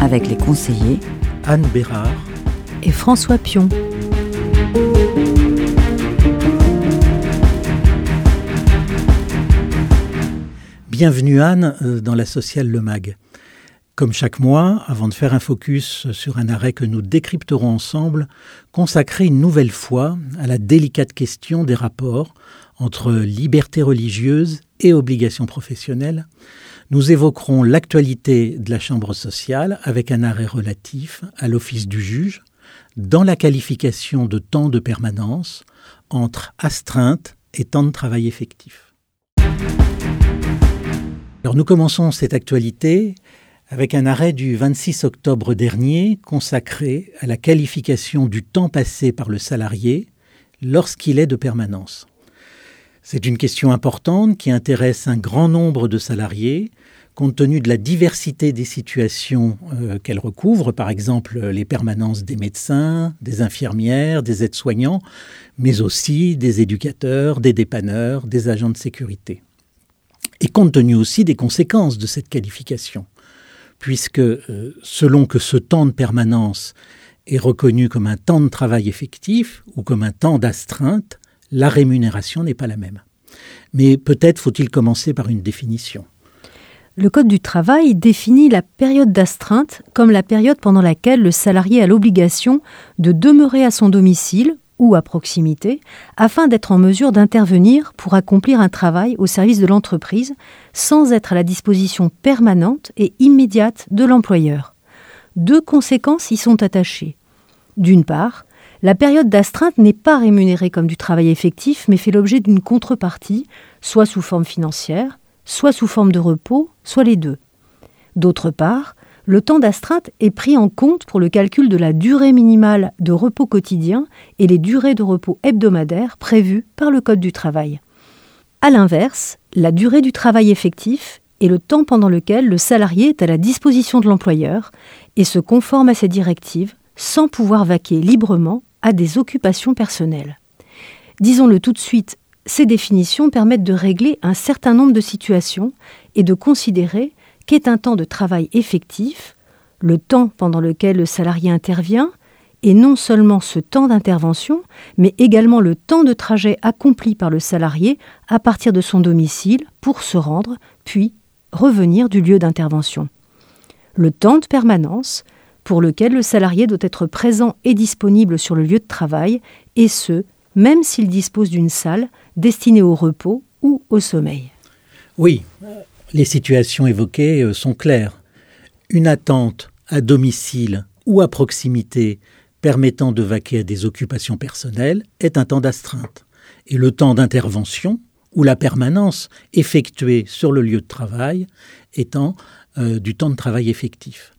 Avec les conseillers Anne Bérard et François Pion. Bienvenue Anne euh, dans la sociale Le Mag. Comme chaque mois, avant de faire un focus sur un arrêt que nous décrypterons ensemble, consacrez une nouvelle fois à la délicate question des rapports entre liberté religieuse et obligations professionnelles, nous évoquerons l'actualité de la Chambre sociale avec un arrêt relatif à l'office du juge dans la qualification de temps de permanence entre astreinte et temps de travail effectif. Alors nous commençons cette actualité avec un arrêt du 26 octobre dernier consacré à la qualification du temps passé par le salarié lorsqu'il est de permanence. C'est une question importante qui intéresse un grand nombre de salariés, compte tenu de la diversité des situations euh, qu'elle recouvre, par exemple les permanences des médecins, des infirmières, des aides-soignants, mais aussi des éducateurs, des dépanneurs, des agents de sécurité. Et compte tenu aussi des conséquences de cette qualification puisque euh, selon que ce temps de permanence est reconnu comme un temps de travail effectif ou comme un temps d'astreinte, la rémunération n'est pas la même. Mais peut-être faut-il commencer par une définition. Le Code du travail définit la période d'astreinte comme la période pendant laquelle le salarié a l'obligation de demeurer à son domicile ou à proximité, afin d'être en mesure d'intervenir pour accomplir un travail au service de l'entreprise, sans être à la disposition permanente et immédiate de l'employeur. Deux conséquences y sont attachées. D'une part, la période d'astreinte n'est pas rémunérée comme du travail effectif, mais fait l'objet d'une contrepartie, soit sous forme financière, soit sous forme de repos, soit les deux. D'autre part, le temps d'astreinte est pris en compte pour le calcul de la durée minimale de repos quotidien et les durées de repos hebdomadaires prévues par le Code du travail. A l'inverse, la durée du travail effectif est le temps pendant lequel le salarié est à la disposition de l'employeur et se conforme à ses directives sans pouvoir vaquer librement à des occupations personnelles. Disons-le tout de suite, ces définitions permettent de régler un certain nombre de situations et de considérer qu'est un temps de travail effectif, le temps pendant lequel le salarié intervient, et non seulement ce temps d'intervention, mais également le temps de trajet accompli par le salarié à partir de son domicile pour se rendre, puis revenir du lieu d'intervention. Le temps de permanence, pour lequel le salarié doit être présent et disponible sur le lieu de travail, et ce, même s'il dispose d'une salle destinée au repos ou au sommeil. Oui, les situations évoquées euh, sont claires. Une attente à domicile ou à proximité permettant de vaquer à des occupations personnelles est un temps d'astreinte. Et le temps d'intervention ou la permanence effectuée sur le lieu de travail étant euh, du temps de travail effectif.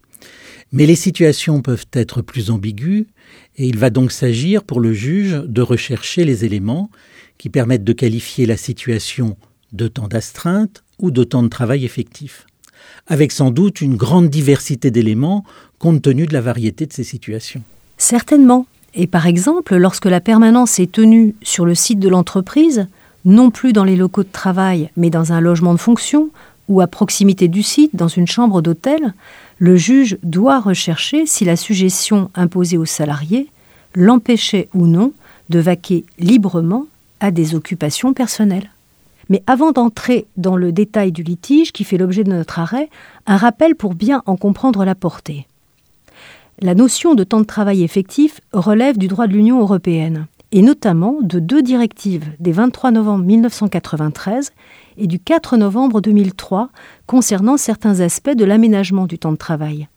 Mais les situations peuvent être plus ambiguës et il va donc s'agir pour le juge de rechercher les éléments qui permettent de qualifier la situation de temps d'astreinte ou de temps de travail effectif, avec sans doute une grande diversité d'éléments compte tenu de la variété de ces situations. Certainement. Et par exemple, lorsque la permanence est tenue sur le site de l'entreprise, non plus dans les locaux de travail, mais dans un logement de fonction, ou à proximité du site, dans une chambre d'hôtel, le juge doit rechercher si la suggestion imposée aux salariés l'empêchait ou non de vaquer librement à des occupations personnelles. Mais avant d'entrer dans le détail du litige qui fait l'objet de notre arrêt, un rappel pour bien en comprendre la portée. La notion de temps de travail effectif relève du droit de l'Union européenne, et notamment de deux directives des 23 novembre 1993 et du 4 novembre 2003 concernant certains aspects de l'aménagement du temps de travail.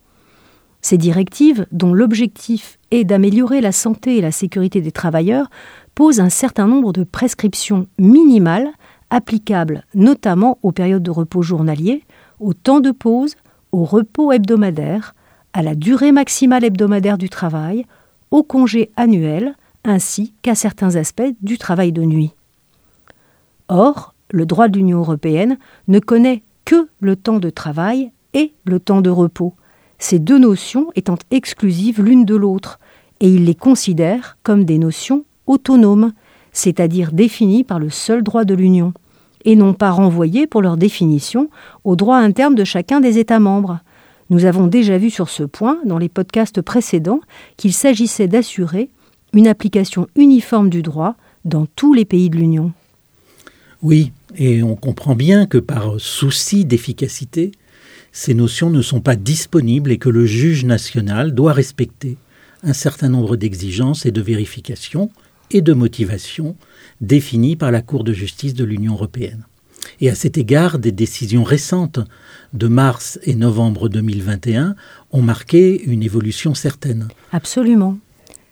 Ces directives, dont l'objectif est d'améliorer la santé et la sécurité des travailleurs, posent un certain nombre de prescriptions minimales applicable notamment aux périodes de repos journalier, au temps de pause, au repos hebdomadaire, à la durée maximale hebdomadaire du travail, au congé annuel, ainsi qu'à certains aspects du travail de nuit. Or, le droit de l'Union européenne ne connaît que le temps de travail et le temps de repos, ces deux notions étant exclusives l'une de l'autre, et il les considère comme des notions autonomes, c'est-à-dire définies par le seul droit de l'Union, et non pas renvoyées pour leur définition au droit interne de chacun des États membres. Nous avons déjà vu sur ce point, dans les podcasts précédents, qu'il s'agissait d'assurer une application uniforme du droit dans tous les pays de l'Union. Oui, et on comprend bien que par souci d'efficacité, ces notions ne sont pas disponibles et que le juge national doit respecter un certain nombre d'exigences et de vérifications et de motivations définies par la Cour de justice de l'Union européenne. Et à cet égard, des décisions récentes de mars et novembre 2021 ont marqué une évolution certaine. Absolument.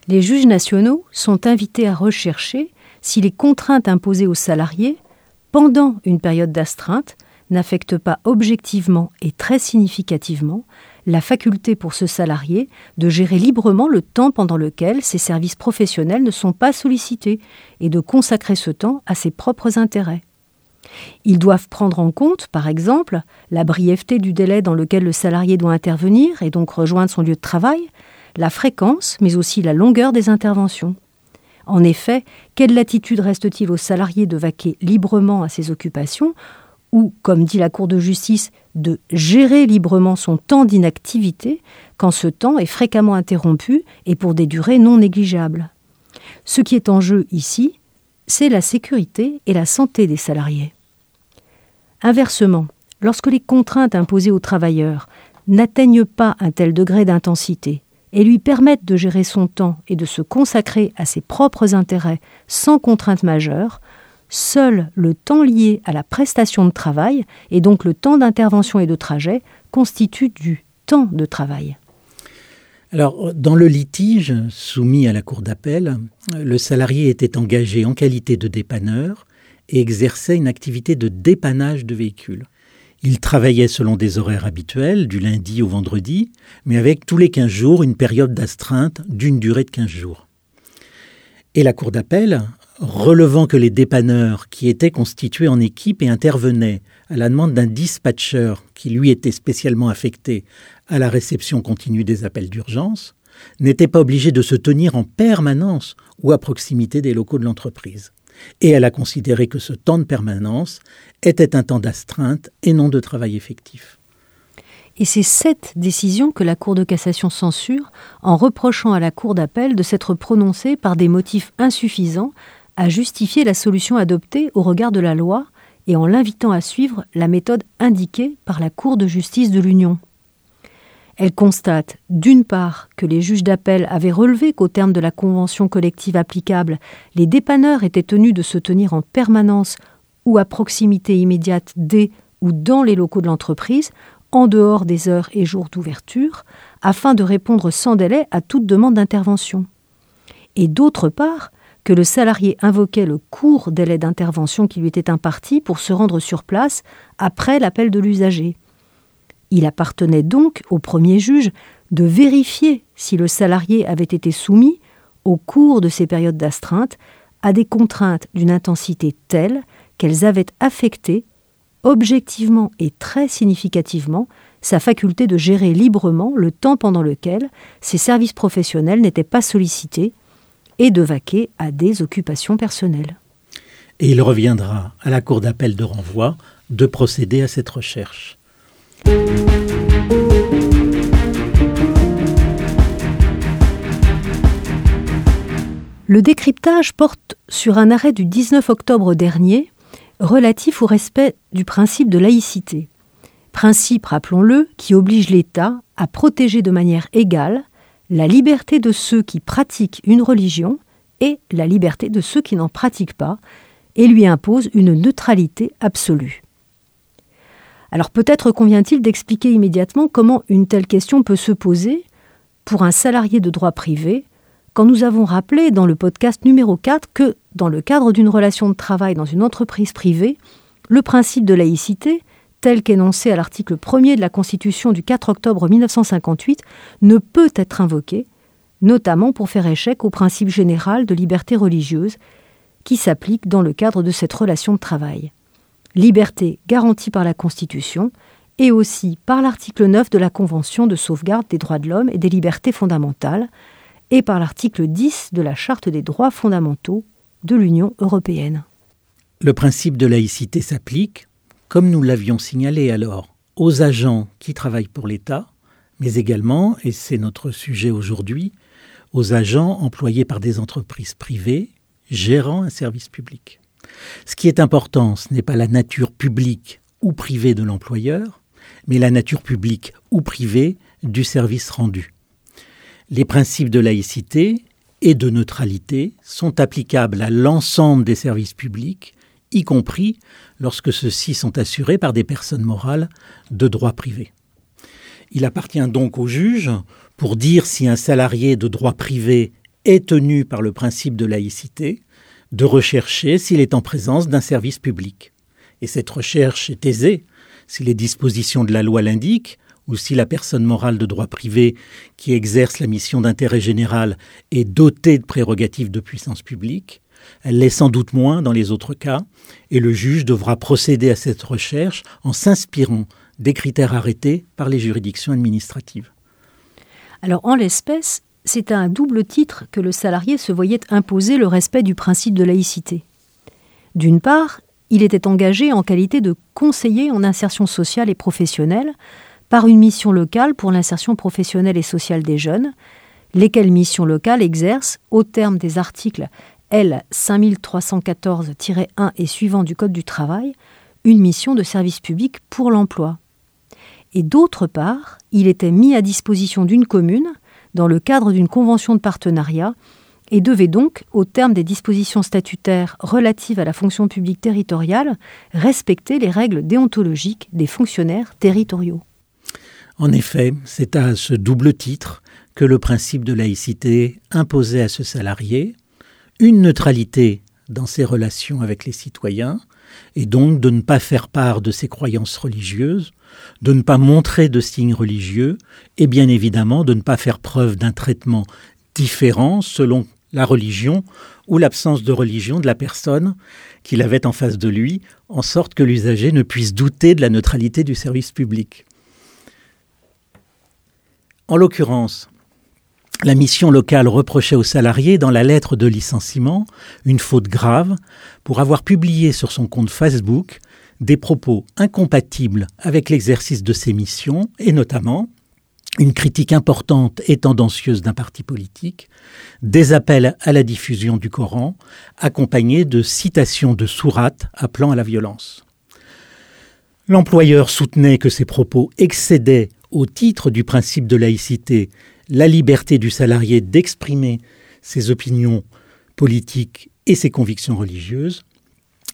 Les juges nationaux sont invités à rechercher si les contraintes imposées aux salariés pendant une période d'astreinte n'affectent pas objectivement et très significativement la faculté pour ce salarié de gérer librement le temps pendant lequel ses services professionnels ne sont pas sollicités et de consacrer ce temps à ses propres intérêts. Ils doivent prendre en compte, par exemple, la brièveté du délai dans lequel le salarié doit intervenir et donc rejoindre son lieu de travail, la fréquence, mais aussi la longueur des interventions. En effet, quelle latitude reste-t-il au salarié de vaquer librement à ses occupations ou, comme dit la Cour de justice, de gérer librement son temps d'inactivité quand ce temps est fréquemment interrompu et pour des durées non négligeables? Ce qui est en jeu ici, c'est la sécurité et la santé des salariés. Inversement, lorsque les contraintes imposées aux travailleurs n'atteignent pas un tel degré d'intensité et lui permettent de gérer son temps et de se consacrer à ses propres intérêts sans contrainte majeure, seul le temps lié à la prestation de travail, et donc le temps d'intervention et de trajet, constitue du temps de travail. Alors, dans le litige soumis à la Cour d'appel, le salarié était engagé en qualité de dépanneur et exerçait une activité de dépannage de véhicules. Il travaillait selon des horaires habituels, du lundi au vendredi, mais avec tous les 15 jours une période d'astreinte d'une durée de 15 jours. Et la Cour d'appel, relevant que les dépanneurs qui étaient constitués en équipe et intervenaient à la demande d'un dispatcher qui lui était spécialement affecté à la réception continue des appels d'urgence, n'étaient pas obligés de se tenir en permanence ou à proximité des locaux de l'entreprise. Et elle a considéré que ce temps de permanence était un temps d'astreinte et non de travail effectif. Et c'est cette décision que la Cour de cassation censure en reprochant à la Cour d'appel de s'être prononcée par des motifs insuffisants à justifier la solution adoptée au regard de la loi et en l'invitant à suivre la méthode indiquée par la Cour de justice de l'Union. Elle constate, d'une part, que les juges d'appel avaient relevé qu'au terme de la convention collective applicable, les dépanneurs étaient tenus de se tenir en permanence ou à proximité immédiate des ou dans les locaux de l'entreprise, en dehors des heures et jours d'ouverture, afin de répondre sans délai à toute demande d'intervention. Et d'autre part, que le salarié invoquait le court délai d'intervention qui lui était imparti pour se rendre sur place après l'appel de l'usager. Il appartenait donc au premier juge de vérifier si le salarié avait été soumis, au cours de ces périodes d'astreinte, à des contraintes d'une intensité telle qu'elles avaient affecté, objectivement et très significativement, sa faculté de gérer librement le temps pendant lequel ses services professionnels n'étaient pas sollicités et de vaquer à des occupations personnelles. Et il reviendra à la Cour d'appel de renvoi de procéder à cette recherche. Le décryptage porte sur un arrêt du 19 octobre dernier relatif au respect du principe de laïcité. Principe, rappelons-le, qui oblige l'État à protéger de manière égale la liberté de ceux qui pratiquent une religion et la liberté de ceux qui n'en pratiquent pas, et lui impose une neutralité absolue. Alors peut-être convient-il d'expliquer immédiatement comment une telle question peut se poser pour un salarié de droit privé, quand nous avons rappelé dans le podcast numéro 4 que, dans le cadre d'une relation de travail dans une entreprise privée, le principe de laïcité tel qu'énoncé à l'article 1er de la Constitution du 4 octobre 1958, ne peut être invoqué, notamment pour faire échec au principe général de liberté religieuse qui s'applique dans le cadre de cette relation de travail. Liberté garantie par la Constitution et aussi par l'article 9 de la Convention de sauvegarde des droits de l'homme et des libertés fondamentales et par l'article 10 de la Charte des droits fondamentaux de l'Union européenne. Le principe de laïcité s'applique, comme nous l'avions signalé alors, aux agents qui travaillent pour l'État, mais également, et c'est notre sujet aujourd'hui, aux agents employés par des entreprises privées gérant un service public. Ce qui est important, ce n'est pas la nature publique ou privée de l'employeur, mais la nature publique ou privée du service rendu. Les principes de laïcité et de neutralité sont applicables à l'ensemble des services publics, y compris lorsque ceux-ci sont assurés par des personnes morales de droit privé. Il appartient donc au juge, pour dire si un salarié de droit privé est tenu par le principe de laïcité, de rechercher s'il est en présence d'un service public. Et cette recherche est aisée si les dispositions de la loi l'indiquent, ou si la personne morale de droit privé qui exerce la mission d'intérêt général est dotée de prérogatives de puissance publique, elle l'est sans doute moins dans les autres cas, et le juge devra procéder à cette recherche en s'inspirant des critères arrêtés par les juridictions administratives. Alors en l'espèce, c'est à un double titre que le salarié se voyait imposer le respect du principe de laïcité. D'une part, il était engagé en qualité de conseiller en insertion sociale et professionnelle par une mission locale pour l'insertion professionnelle et sociale des jeunes, lesquelles missions locales exercent, au terme des articles L 5314-1 et suivant du Code du travail, une mission de service public pour l'emploi. Et d'autre part, il était mis à disposition d'une commune dans le cadre d'une convention de partenariat et devait donc, au terme des dispositions statutaires relatives à la fonction publique territoriale, respecter les règles déontologiques des fonctionnaires territoriaux. En effet, c'est à ce double titre que le principe de laïcité imposait à ce salarié une neutralité dans ses relations avec les citoyens, et donc de ne pas faire part de ses croyances religieuses, de ne pas montrer de signes religieux, et bien évidemment de ne pas faire preuve d'un traitement différent selon la religion ou l'absence de religion de la personne qu'il avait en face de lui, en sorte que l'usager ne puisse douter de la neutralité du service public. En l'occurrence, la mission locale reprochait aux salariés dans la lettre de licenciement une faute grave pour avoir publié sur son compte Facebook des propos incompatibles avec l'exercice de ses missions et notamment une critique importante et tendancieuse d'un parti politique, des appels à la diffusion du Coran, accompagnés de citations de sourates appelant à la violence. L'employeur soutenait que ces propos excédaient au titre du principe de laïcité, la liberté du salarié d'exprimer ses opinions politiques et ses convictions religieuses,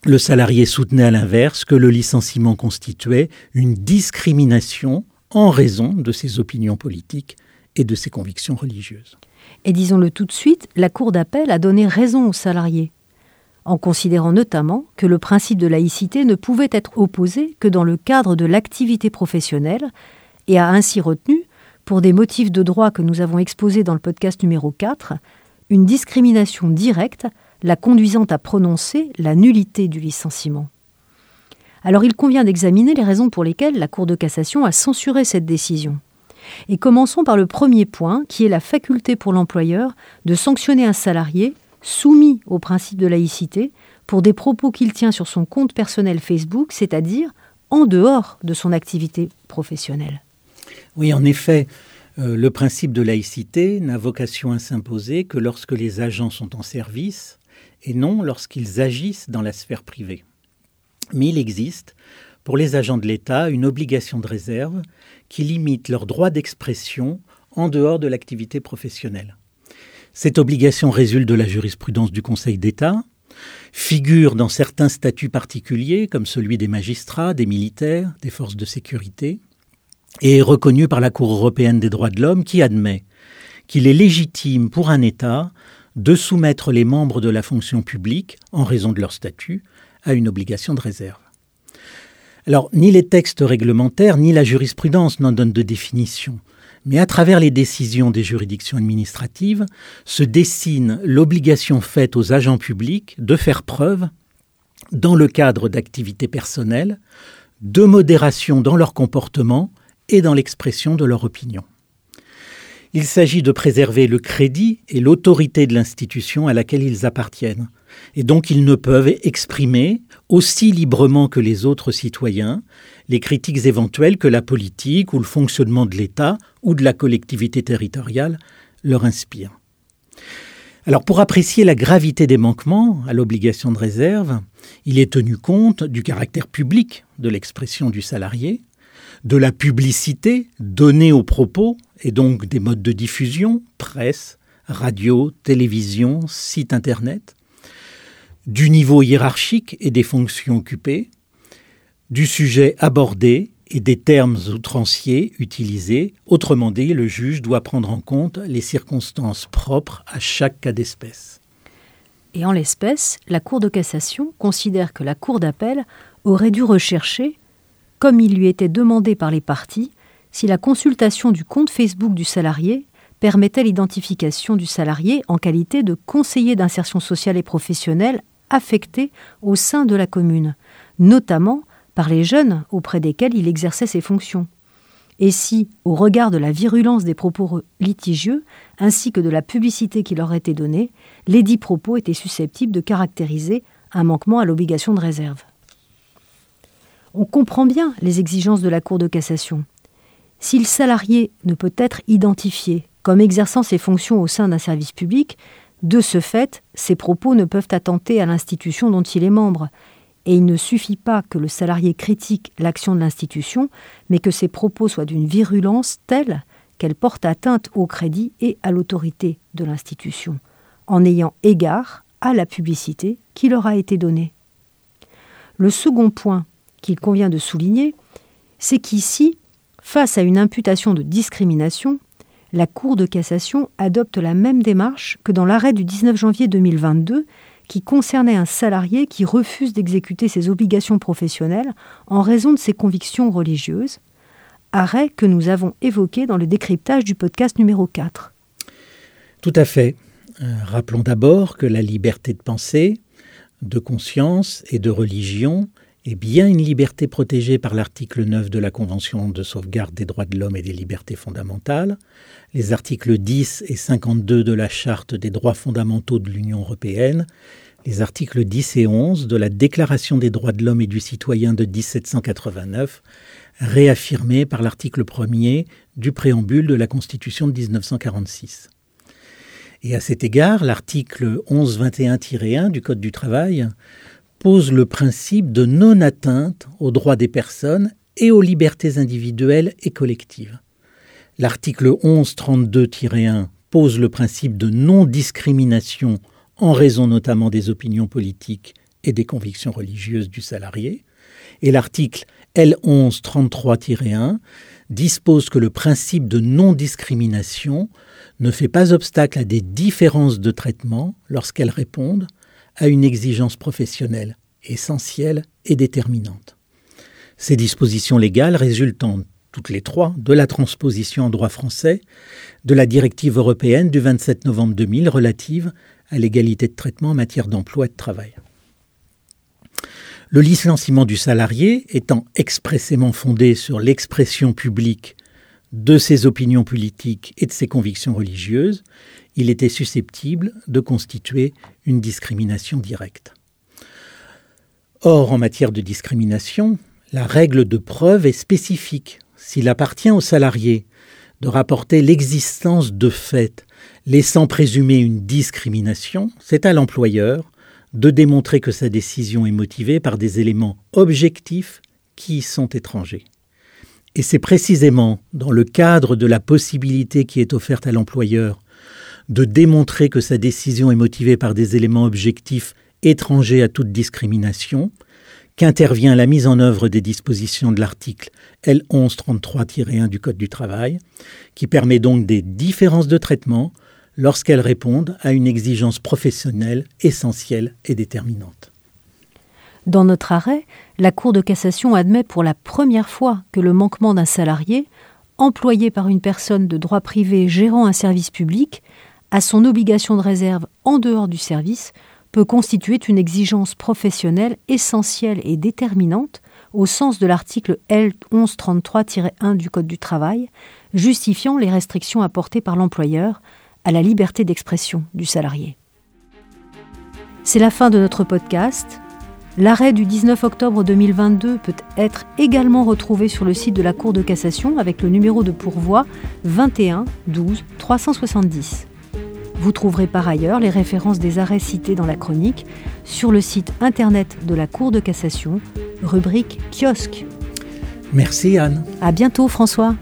le salarié soutenait à l'inverse que le licenciement constituait une discrimination en raison de ses opinions politiques et de ses convictions religieuses. Et disons-le tout de suite, la Cour d'appel a donné raison aux salariés, en considérant notamment que le principe de laïcité ne pouvait être opposé que dans le cadre de l'activité professionnelle et a ainsi retenu, pour des motifs de droit que nous avons exposés dans le podcast numéro 4, une discrimination directe la conduisant à prononcer la nullité du licenciement. Alors il convient d'examiner les raisons pour lesquelles la Cour de cassation a censuré cette décision. Et commençons par le premier point, qui est la faculté pour l'employeur de sanctionner un salarié soumis au principe de laïcité pour des propos qu'il tient sur son compte personnel Facebook, c'est-à-dire en dehors de son activité professionnelle. Oui, en effet, euh, le principe de laïcité n'a vocation à s'imposer que lorsque les agents sont en service et non lorsqu'ils agissent dans la sphère privée. Mais il existe, pour les agents de l'État, une obligation de réserve qui limite leur droit d'expression en dehors de l'activité professionnelle. Cette obligation résulte de la jurisprudence du Conseil d'État, figure dans certains statuts particuliers comme celui des magistrats, des militaires, des forces de sécurité, et est reconnue par la Cour européenne des droits de l'homme qui admet qu'il est légitime pour un État de soumettre les membres de la fonction publique, en raison de leur statut, à une obligation de réserve. Alors, ni les textes réglementaires, ni la jurisprudence n'en donnent de définition. Mais à travers les décisions des juridictions administratives se dessine l'obligation faite aux agents publics de faire preuve, dans le cadre d'activités personnelles, de modération dans leur comportement et dans l'expression de leur opinion. Il s'agit de préserver le crédit et l'autorité de l'institution à laquelle ils appartiennent, et donc ils ne peuvent exprimer aussi librement que les autres citoyens les critiques éventuelles que la politique ou le fonctionnement de l'État ou de la collectivité territoriale leur inspirent. Alors pour apprécier la gravité des manquements à l'obligation de réserve, il est tenu compte du caractère public de l'expression du salarié, de la publicité donnée aux propos et donc des modes de diffusion, presse, radio, télévision, site internet, du niveau hiérarchique et des fonctions occupées, du sujet abordé et des termes outranciers utilisés. Autrement dit, le juge doit prendre en compte les circonstances propres à chaque cas d'espèce. Et en l'espèce, la Cour de cassation considère que la Cour d'appel aurait dû rechercher, comme il lui était demandé par les parties, si la consultation du compte Facebook du salarié permettait l'identification du salarié en qualité de conseiller d'insertion sociale et professionnelle affecté au sein de la commune, notamment par les jeunes auprès desquels il exerçait ses fonctions. Et si, au regard de la virulence des propos litigieux, ainsi que de la publicité qui leur était donnée, les dix propos étaient susceptibles de caractériser un manquement à l'obligation de réserve. On comprend bien les exigences de la Cour de cassation. Si le salarié ne peut être identifié comme exerçant ses fonctions au sein d'un service public, de ce fait, ses propos ne peuvent attenter à l'institution dont il est membre, et il ne suffit pas que le salarié critique l'action de l'institution, mais que ses propos soient d'une virulence telle qu'elle porte atteinte au crédit et à l'autorité de l'institution, en ayant égard à la publicité qui leur a été donnée. Le second point qu'il convient de souligner, c'est qu'ici, face à une imputation de discrimination, la Cour de cassation adopte la même démarche que dans l'arrêt du 19 janvier 2022 qui concernait un salarié qui refuse d'exécuter ses obligations professionnelles en raison de ses convictions religieuses, arrêt que nous avons évoqué dans le décryptage du podcast numéro 4. Tout à fait. Euh, rappelons d'abord que la liberté de pensée, de conscience et de religion est bien une liberté protégée par l'article 9 de la Convention de sauvegarde des droits de l'homme et des libertés fondamentales, les articles 10 et 52 de la Charte des droits fondamentaux de l'Union européenne, les articles 10 et 11 de la Déclaration des droits de l'homme et du citoyen de 1789, réaffirmés par l'article 1er du préambule de la Constitution de 1946. Et à cet égard, l'article 1121-1 du Code du travail pose le principe de non-atteinte aux droits des personnes et aux libertés individuelles et collectives. L'article 1132-1 pose le principe de non-discrimination en raison notamment des opinions politiques et des convictions religieuses du salarié. Et l'article L1133-1 dispose que le principe de non-discrimination ne fait pas obstacle à des différences de traitement lorsqu'elles répondent à une exigence professionnelle essentielle et déterminante. Ces dispositions légales résultant toutes les trois de la transposition en droit français de la directive européenne du 27 novembre 2000 relative à l'égalité de traitement en matière d'emploi et de travail. Le licenciement du salarié étant expressément fondé sur l'expression publique de ses opinions politiques et de ses convictions religieuses, il était susceptible de constituer une discrimination directe. Or, en matière de discrimination, la règle de preuve est spécifique. S'il appartient au salarié de rapporter l'existence de faits laissant présumer une discrimination, c'est à l'employeur de démontrer que sa décision est motivée par des éléments objectifs qui y sont étrangers. Et c'est précisément dans le cadre de la possibilité qui est offerte à l'employeur de démontrer que sa décision est motivée par des éléments objectifs étrangers à toute discrimination, qu'intervient la mise en œuvre des dispositions de l'article L1133-1 du Code du travail, qui permet donc des différences de traitement lorsqu'elles répondent à une exigence professionnelle essentielle et déterminante. Dans notre arrêt, la Cour de cassation admet pour la première fois que le manquement d'un salarié, employé par une personne de droit privé gérant un service public, à son obligation de réserve en dehors du service, peut constituer une exigence professionnelle essentielle et déterminante au sens de l'article L 1133-1 du Code du travail, justifiant les restrictions apportées par l'employeur à la liberté d'expression du salarié. C'est la fin de notre podcast. L'arrêt du 19 octobre 2022 peut être également retrouvé sur le site de la Cour de cassation avec le numéro de pourvoi 21 12 370. Vous trouverez par ailleurs les références des arrêts cités dans la chronique sur le site internet de la Cour de cassation, rubrique kiosque. Merci Anne. À bientôt François.